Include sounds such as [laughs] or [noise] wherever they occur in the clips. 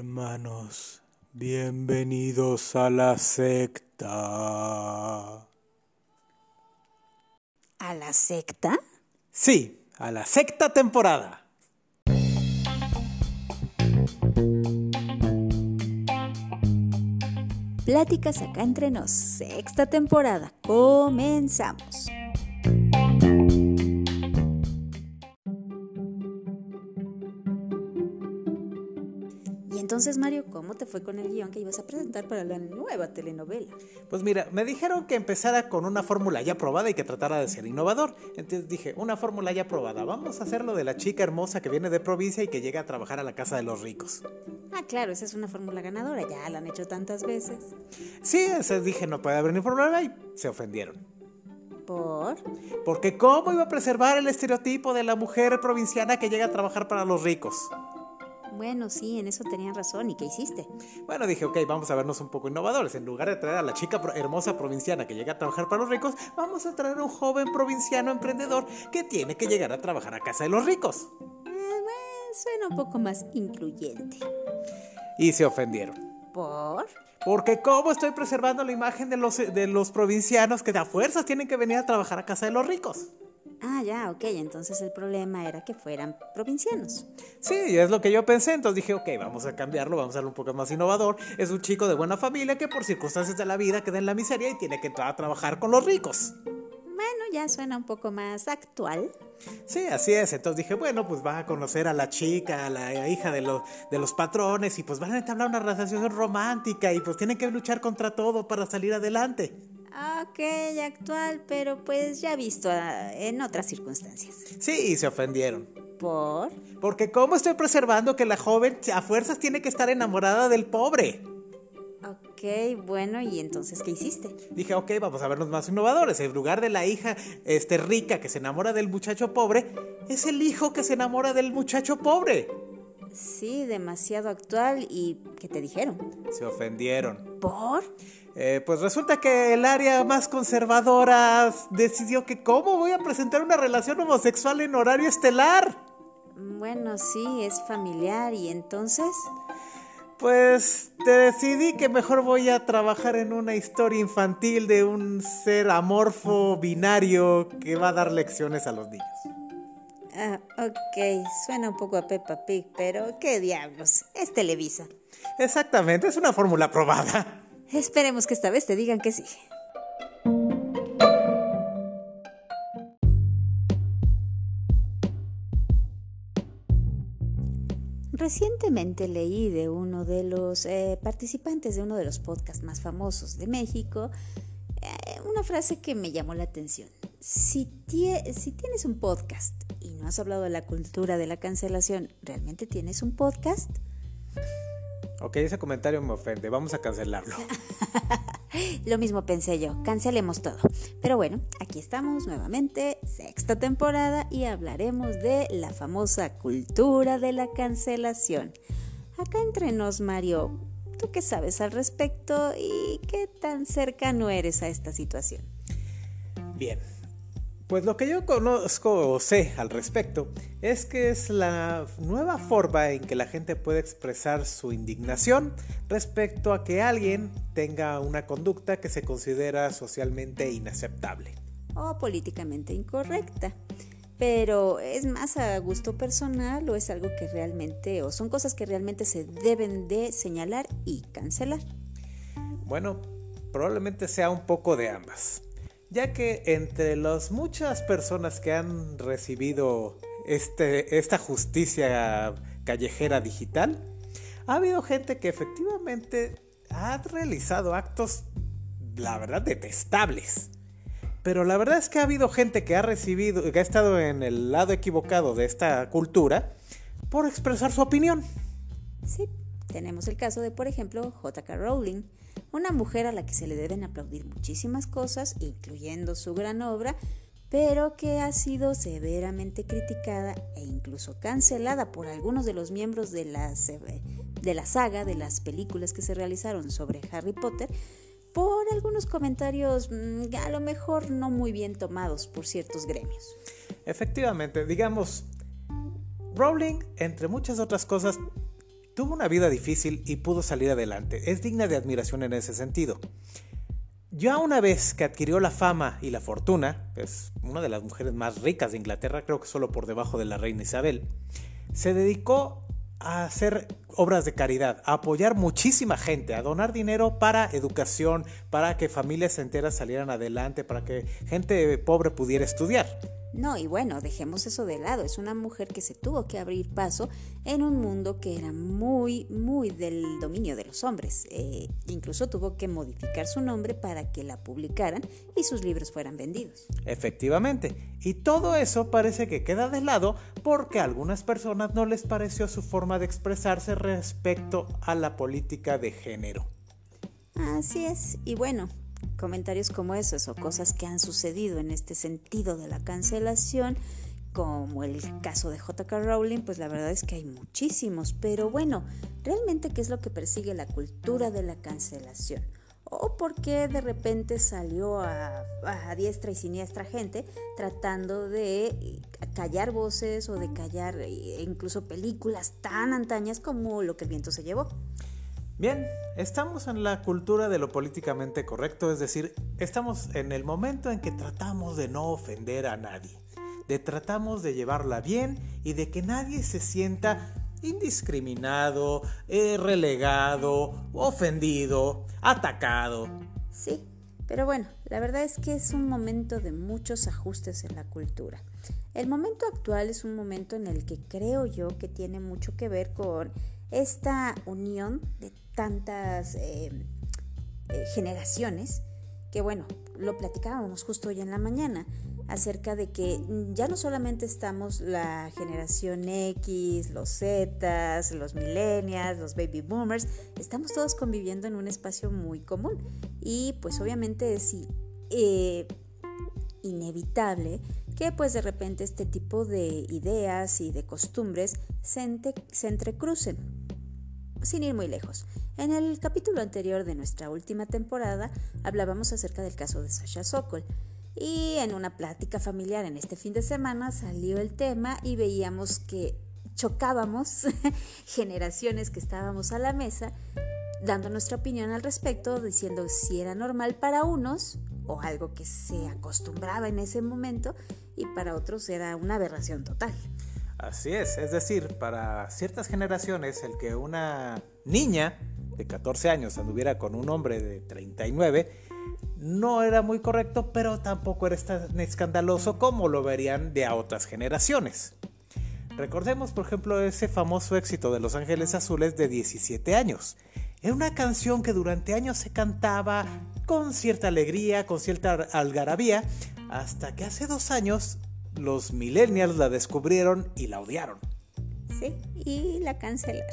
Hermanos, bienvenidos a la secta. ¿A la secta? Sí, a la sexta temporada. Pláticas acá entre nos, sexta temporada. Comenzamos. Entonces, Mario, ¿cómo te fue con el guion que ibas a presentar para la nueva telenovela? Pues mira, me dijeron que empezara con una fórmula ya probada y que tratara de ser innovador. Entonces dije, una fórmula ya probada, vamos a hacer lo de la chica hermosa que viene de provincia y que llega a trabajar a la casa de los ricos. Ah, claro, esa es una fórmula ganadora, ya la han hecho tantas veces. Sí, entonces dije, no puede haber ni problema y se ofendieron. ¿Por? Porque ¿cómo iba a preservar el estereotipo de la mujer provinciana que llega a trabajar para los ricos? Bueno, sí, en eso tenían razón. ¿Y qué hiciste? Bueno, dije, ok, vamos a vernos un poco innovadores. En lugar de traer a la chica hermosa provinciana que llega a trabajar para los ricos, vamos a traer a un joven provinciano emprendedor que tiene que llegar a trabajar a casa de los ricos. Eh, bueno, suena un poco más incluyente. Y se ofendieron. ¿Por? Porque ¿cómo estoy preservando la imagen de los, de los provincianos que a fuerzas tienen que venir a trabajar a casa de los ricos? Ah, ya, ok. Entonces el problema era que fueran provincianos. Sí, es lo que yo pensé, entonces dije, ok, vamos a cambiarlo, vamos a hacerlo un poco más innovador. Es un chico de buena familia que por circunstancias de la vida queda en la miseria y tiene que entrar a trabajar con los ricos. Bueno, ya suena un poco más actual. Sí, así es. Entonces dije, bueno, pues vas a conocer a la chica, a la hija de, los de los patrones, y pues van a entablar una relación romántica y pues tienen que luchar contra todo para salir adelante. Ok, actual, pero pues ya visto ah, en otras circunstancias. Sí, y se ofendieron. ¿Por? Porque ¿cómo estoy preservando que la joven a fuerzas tiene que estar enamorada del pobre? Ok, bueno, ¿y entonces qué hiciste? Dije, ok, vamos a vernos más innovadores. En lugar de la hija este, rica que se enamora del muchacho pobre, es el hijo que se enamora del muchacho pobre. Sí, demasiado actual. ¿Y qué te dijeron? Se ofendieron. ¿Por? Eh, pues resulta que el área más conservadora decidió que cómo voy a presentar una relación homosexual en horario estelar. Bueno, sí, es familiar. ¿Y entonces? Pues te decidí que mejor voy a trabajar en una historia infantil de un ser amorfo binario que va a dar lecciones a los niños. Ah, ok, suena un poco a Peppa Pig, pero qué diablos, es Televisa. Exactamente, es una fórmula probada. Esperemos que esta vez te digan que sí. Recientemente leí de uno de los eh, participantes de uno de los podcasts más famosos de México eh, una frase que me llamó la atención. Si, tie- si tienes un podcast y no has hablado de la cultura de la cancelación, ¿realmente tienes un podcast? Ok, ese comentario me ofende, vamos a cancelarlo. [laughs] Lo mismo pensé yo, cancelemos todo. Pero bueno, aquí estamos nuevamente, sexta temporada y hablaremos de la famosa cultura de la cancelación. Acá entre nos, Mario, ¿tú qué sabes al respecto y qué tan cercano eres a esta situación? Bien, pues lo que yo conozco o sé al respecto es que es la nueva forma en que la gente puede expresar su indignación respecto a que alguien tenga una conducta que se considera socialmente inaceptable. O políticamente incorrecta. Pero ¿es más a gusto personal o es algo que realmente, o son cosas que realmente se deben de señalar y cancelar? Bueno, probablemente sea un poco de ambas, ya que entre las muchas personas que han recibido este, esta justicia callejera digital, ha habido gente que efectivamente ha realizado actos, la verdad, detestables. Pero la verdad es que ha habido gente que ha recibido, que ha estado en el lado equivocado de esta cultura por expresar su opinión. Sí, tenemos el caso de, por ejemplo, J.K. Rowling, una mujer a la que se le deben aplaudir muchísimas cosas, incluyendo su gran obra, pero que ha sido severamente criticada e incluso cancelada por algunos de los miembros de la, de la saga, de las películas que se realizaron sobre Harry Potter, por algunos comentarios mm, a lo mejor no muy bien tomados por ciertos gremios. Efectivamente, digamos, Rowling, entre muchas otras cosas, tuvo una vida difícil y pudo salir adelante. Es digna de admiración en ese sentido. Ya una vez que adquirió la fama y la fortuna, es una de las mujeres más ricas de Inglaterra, creo que solo por debajo de la reina Isabel, se dedicó a hacer obras de caridad, a apoyar muchísima gente, a donar dinero para educación, para que familias enteras salieran adelante, para que gente pobre pudiera estudiar. No, y bueno, dejemos eso de lado. Es una mujer que se tuvo que abrir paso en un mundo que era muy, muy del dominio de los hombres. Eh, incluso tuvo que modificar su nombre para que la publicaran y sus libros fueran vendidos. Efectivamente. Y todo eso parece que queda de lado porque a algunas personas no les pareció su forma de expresarse respecto a la política de género. Así es. Y bueno, comentarios como esos o cosas que han sucedido en este sentido de la cancelación, como el caso de JK Rowling, pues la verdad es que hay muchísimos, pero bueno, realmente qué es lo que persigue la cultura de la cancelación? ¿O por qué de repente salió a, diestra y siniestra gente tratando de callar voces o de callar eh, incluso películas tan antañas como Lo que el viento se llevó? Bien, estamos en la cultura de lo políticamente correcto, es decir, estamos en el momento en que tratamos de no ofender a nadie, de tratamos de llevarla bien y de que nadie se sienta indiscriminado, eh, relegado, ofendido, atacado. Sí, pero bueno, la verdad es que es un momento de muchos ajustes en la cultura. El momento actual es un momento en el que creo yo que tiene mucho que ver con esta unión de tantas eh, eh, generaciones que bueno, lo platicábamos justo hoy en la mañana acerca de que ya no solamente estamos la generación X, los Z, los millennials, los baby boomers, estamos todos conviviendo en un espacio muy común y pues obviamente es eh, inevitable que pues de repente este tipo de ideas y de costumbres se, se entrecrucen. Sin ir muy lejos, en el capítulo anterior de nuestra última temporada hablábamos acerca del caso de Sasha Sokol y en una plática familiar en este fin de semana salió el tema y veíamos que chocábamos [laughs] generaciones que estábamos a la mesa dando nuestra opinión al respecto, diciendo si era normal para unos o algo que se acostumbraba en ese momento y para otros era una aberración total. Así es, es decir, para ciertas generaciones el que una niña de 14 años anduviera con un hombre de 39 no era muy correcto, pero tampoco era tan escandaloso como lo verían de a otras generaciones. Recordemos, por ejemplo, ese famoso éxito de Los Ángeles Azules de 17 años. Era una canción que durante años se cantaba con cierta alegría, con cierta algarabía, hasta que hace dos años los millennials la descubrieron y la odiaron. Sí, y la cancelaron.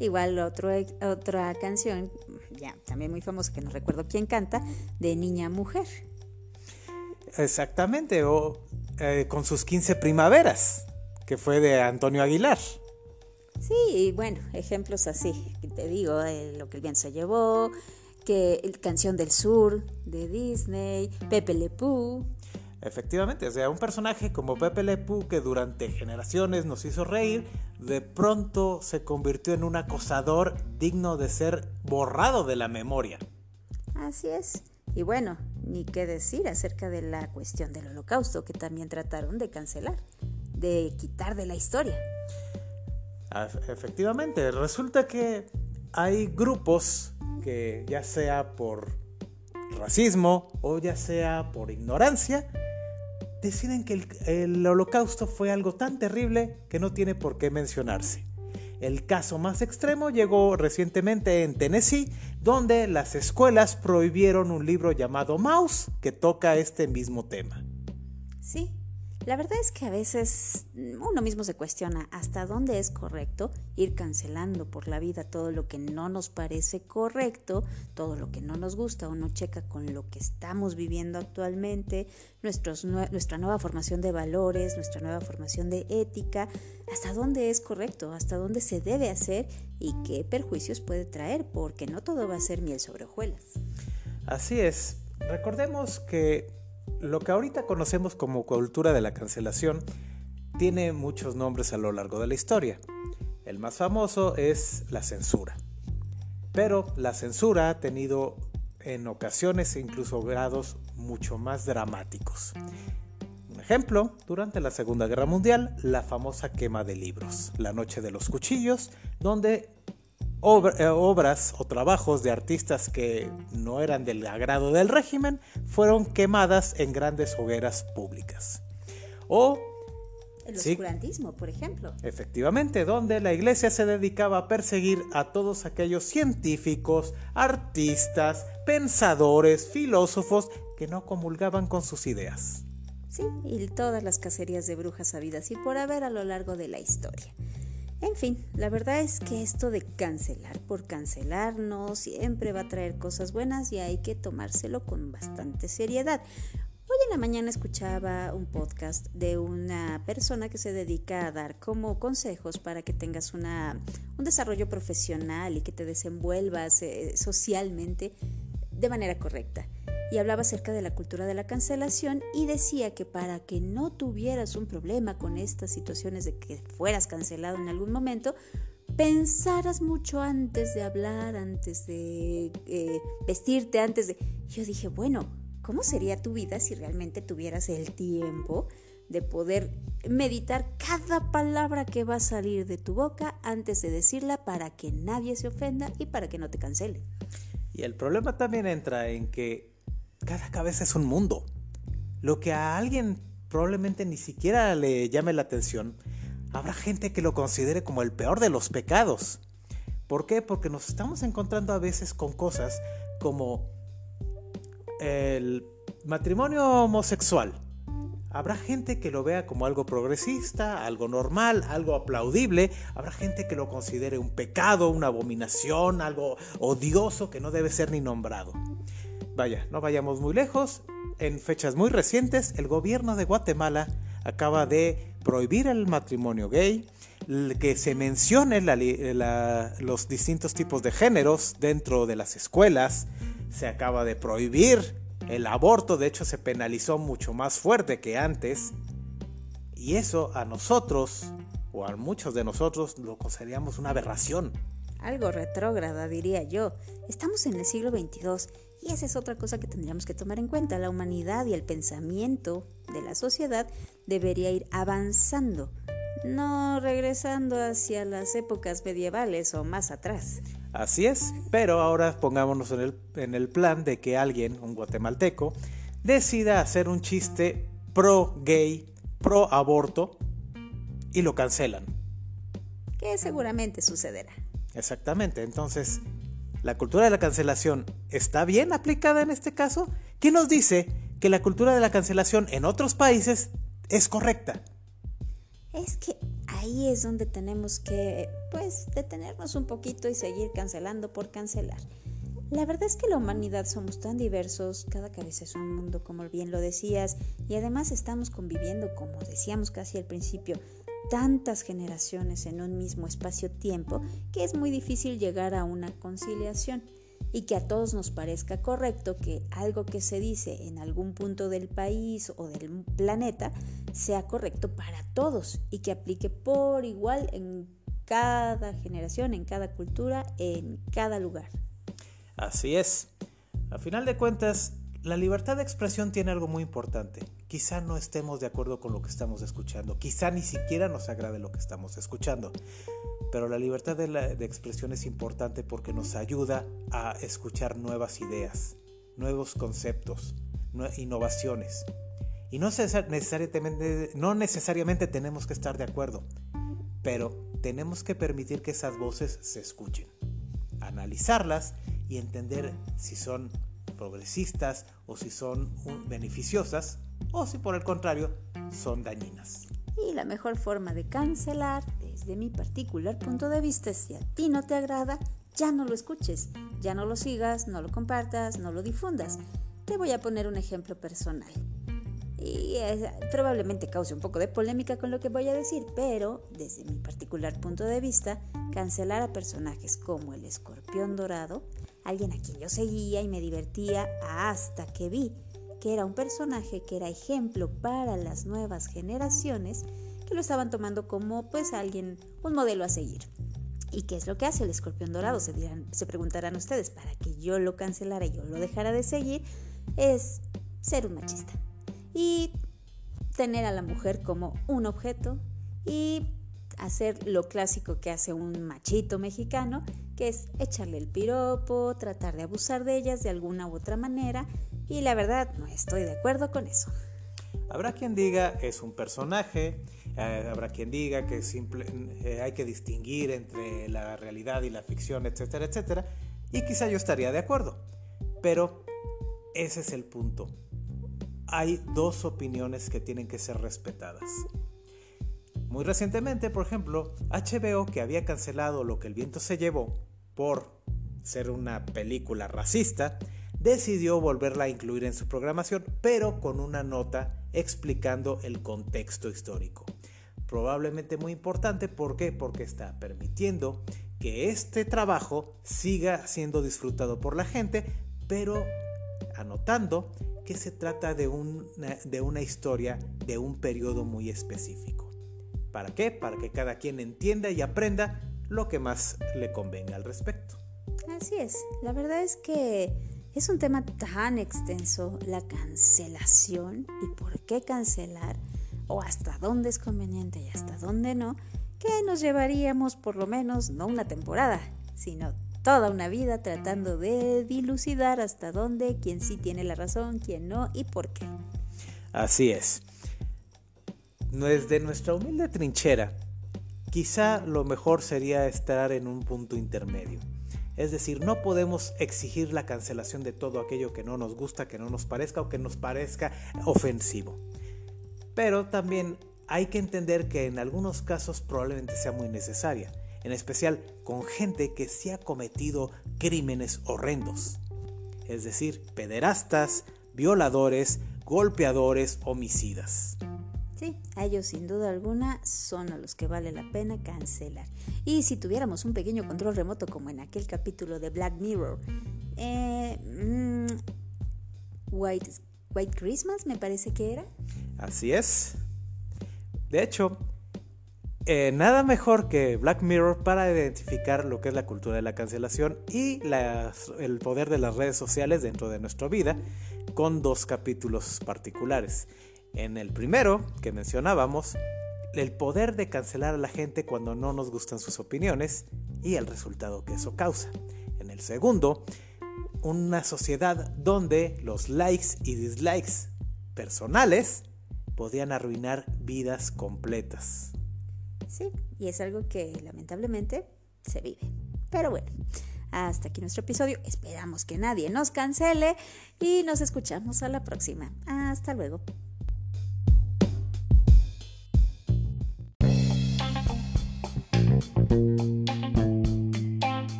Igual otro, otra canción, ya también muy famosa, que no recuerdo quién canta, de Niña Mujer. Exactamente, o eh, con sus 15 primaveras, que fue de Antonio Aguilar. Sí, bueno, ejemplos así, te digo, eh, lo que el bien se llevó, que el Canción del Sur de Disney, Pepe Le. Efectivamente, o sea, un personaje como Pepe Le Pew que durante generaciones nos hizo reír, de pronto se convirtió en un acosador digno de ser borrado de la memoria. Así es. Y bueno, ni qué decir acerca de la cuestión del holocausto que también trataron de cancelar, de quitar de la historia. Ah, efectivamente, resulta que hay grupos que ya sea por racismo o ya sea por ignorancia, deciden que el, holocausto fue algo tan terrible que no tiene por qué mencionarse. El caso más extremo llegó recientemente en Tennessee, donde las escuelas prohibieron un libro llamado Mouse que toca este mismo tema. Sí, la verdad es que a veces uno mismo se cuestiona hasta dónde es correcto ir cancelando por la vida todo lo que no nos parece correcto, todo lo que no nos gusta o no checa con lo que estamos viviendo actualmente, nuestra nueva formación de valores, nuestra nueva formación de ética, hasta dónde es correcto, hasta dónde se debe hacer y qué perjuicios puede traer, porque no todo va a ser miel sobre hojuelas. Así es. Recordemos que lo que ahorita conocemos como cultura de la cancelación tiene muchos nombres a lo largo de la historia. El más famoso es la censura. Pero la censura ha tenido en ocasiones e incluso grados mucho más dramáticos. Un ejemplo, durante la Segunda Guerra Mundial, la famosa quema de libros, la Noche de los Cuchillos, donde obras o trabajos de artistas que no eran del agrado del régimen fueron quemadas en grandes hogueras públicas. O el oscurantismo, por ejemplo. Efectivamente, donde la iglesia se dedicaba a perseguir a todos aquellos científicos, artistas, pensadores, filósofos que no comulgaban con sus ideas. Sí, y todas las cacerías de brujas habidas y por haber a lo largo de la historia. En fin, la verdad es que esto de cancelar por cancelar no siempre va a traer cosas buenas y hay que tomárselo con bastante seriedad. Hoy en la mañana escuchaba un podcast de una persona que se dedica a dar como consejos para que tengas una, un desarrollo profesional y que te desenvuelvas eh, socialmente de manera correcta y hablaba acerca de la cultura de la cancelación y decía que para que no tuvieras un problema con estas situaciones de que fueras cancelado en algún momento, pensaras mucho antes de hablar, antes de eh, vestirte, antes de... Yo dije, bueno, ¿cómo sería tu vida si realmente tuvieras el tiempo de poder meditar cada palabra que va a salir de tu boca antes de decirla para que nadie se ofenda y para que no te cancele? Y el problema también entra en que cada cabeza es un mundo. Lo que a alguien probablemente ni siquiera le llame la atención, habrá gente que lo considere como el peor de los pecados. ¿Por qué? Porque nos estamos encontrando a veces con cosas como el matrimonio homosexual. Habrá gente que lo vea como algo progresista, algo normal, algo aplaudible. Habrá gente que lo considere un pecado, una abominación, algo odioso que no debe ser ni nombrado. Vaya, no vayamos muy lejos. En fechas muy recientes, el gobierno de Guatemala acaba de prohibir el matrimonio gay, que se mencione los distintos tipos de géneros dentro de las escuelas, se acaba de prohibir el aborto, de hecho se penalizó mucho más fuerte que antes, y eso a nosotros, o a muchos de nosotros, lo consideramos una aberración. Algo retrógrada, diría yo. Estamos en el siglo XXII y esa es otra cosa que tendríamos que tomar en cuenta. La humanidad y el pensamiento de la sociedad debería ir avanzando, no regresando hacia las épocas medievales o más atrás. Así es, pero ahora pongámonos en el, en el plan de que alguien, un guatemalteco, decida hacer un chiste pro gay, pro aborto y lo cancelan. Que seguramente sucederá. Exactamente, entonces ¿La cultura de la cancelación está bien aplicada en este caso? ¿Qué nos dice que la cultura de la cancelación en otros países es correcta? Es que ahí es donde tenemos que, pues, detenernos un poquito y seguir cancelando por cancelar. La verdad es que la humanidad somos tan diversos, cada cabeza es un mundo, como bien lo decías, y además estamos conviviendo, como decíamos casi al principio, tantas generaciones en un mismo espacio-tiempo que es muy difícil llegar a una conciliación y que a todos nos parezca correcto que algo que se dice en algún punto del país o del planeta sea correcto para todos y que aplique por igual en cada generación, en cada cultura, en cada lugar. Así es. A final de cuentas, la libertad de expresión tiene algo muy importante. Quizá no estemos de acuerdo con lo que estamos escuchando, quizá ni siquiera nos agrade lo que estamos escuchando, pero la libertad de, expresión es importante porque nos ayuda a escuchar nuevas ideas, nuevos conceptos, innovaciones. Y no necesariamente, no necesariamente tenemos que estar de acuerdo, pero tenemos que permitir que esas voces se escuchen, analizarlas y entender si son progresistas o si son beneficiosas o si por el contrario son dañinas. Y la mejor forma de cancelar, desde mi particular punto de vista, si a ti no te agrada, ya no lo escuches, ya no lo sigas, no lo compartas, no lo difundas. Te voy a poner un ejemplo personal. Y probablemente cause un poco de polémica con lo que voy a decir, pero desde mi particular punto de vista, cancelar a personajes como el escorpión dorado, alguien a quien yo seguía y me divertía hasta que vi que era un personaje que era ejemplo para las nuevas generaciones que lo estaban tomando como pues alguien, un modelo a seguir. ¿Y qué es lo que hace el escorpión dorado? Se, dirán, se preguntarán ustedes, para que yo lo cancelara y yo lo dejara de seguir, es ser un machista. Y tener a la mujer como un objeto y hacer lo clásico que hace un machito mexicano, que es echarle el piropo, tratar de abusar de ellas de alguna u otra manera, y la verdad no estoy de acuerdo con eso. Habrá quien diga es un personaje, eh, habrá quien diga que eh, hay que distinguir entre la realidad y la ficción, etcétera, etcétera, y quizá yo estaría de acuerdo, pero ese es el punto. Hay dos opiniones que tienen que ser respetadas. Muy recientemente, por ejemplo, HBO, que había cancelado Lo que el viento se llevó por ser una película racista, decidió volverla a incluir en su programación, pero con una nota explicando el contexto histórico. Probablemente muy importante, ¿por qué? Porque está permitiendo que este trabajo siga siendo disfrutado por la gente, pero anotando que se trata de una, de una historia de un periodo muy específico. ¿Para qué? Para que cada quien entienda y aprenda lo que más le convenga al respecto. Así es, la verdad es que es un tema tan extenso, la cancelación y por qué cancelar, o hasta dónde es conveniente y hasta dónde no, que nos llevaríamos por lo menos no una temporada, sino toda una vida tratando de dilucidar hasta dónde, quién sí tiene la razón, quién no y por qué. Así es desde nuestra humilde trinchera, quizá lo mejor sería estar en un punto intermedio. Es decir, no podemos exigir la cancelación de todo aquello que no nos gusta, que no nos parezca o que nos parezca ofensivo. Pero también hay que entender que en algunos casos probablemente sea muy necesaria, en especial con gente que sí ha cometido crímenes horrendos. Es decir, pederastas, violadores, golpeadores, homicidas. Sí, ellos sin duda alguna son a los que vale la pena cancelar. Y si tuviéramos un pequeño control remoto como en aquel capítulo de Black Mirror, eh, mm, White, White Christmas me parece que era. Así es. De hecho, eh, nada mejor que Black Mirror para identificar lo que es la cultura de la cancelación y el poder de las redes sociales dentro de nuestra vida con dos capítulos particulares. En el primero que mencionábamos, el poder de cancelar a la gente cuando no nos gustan sus opiniones y el resultado que eso causa. En el segundo, una sociedad donde los likes y dislikes personales podían arruinar vidas completas. Sí, y es algo que lamentablemente se vive. Pero bueno, hasta aquí nuestro episodio. Esperamos que nadie nos cancele y nos escuchamos a la próxima. Hasta luego.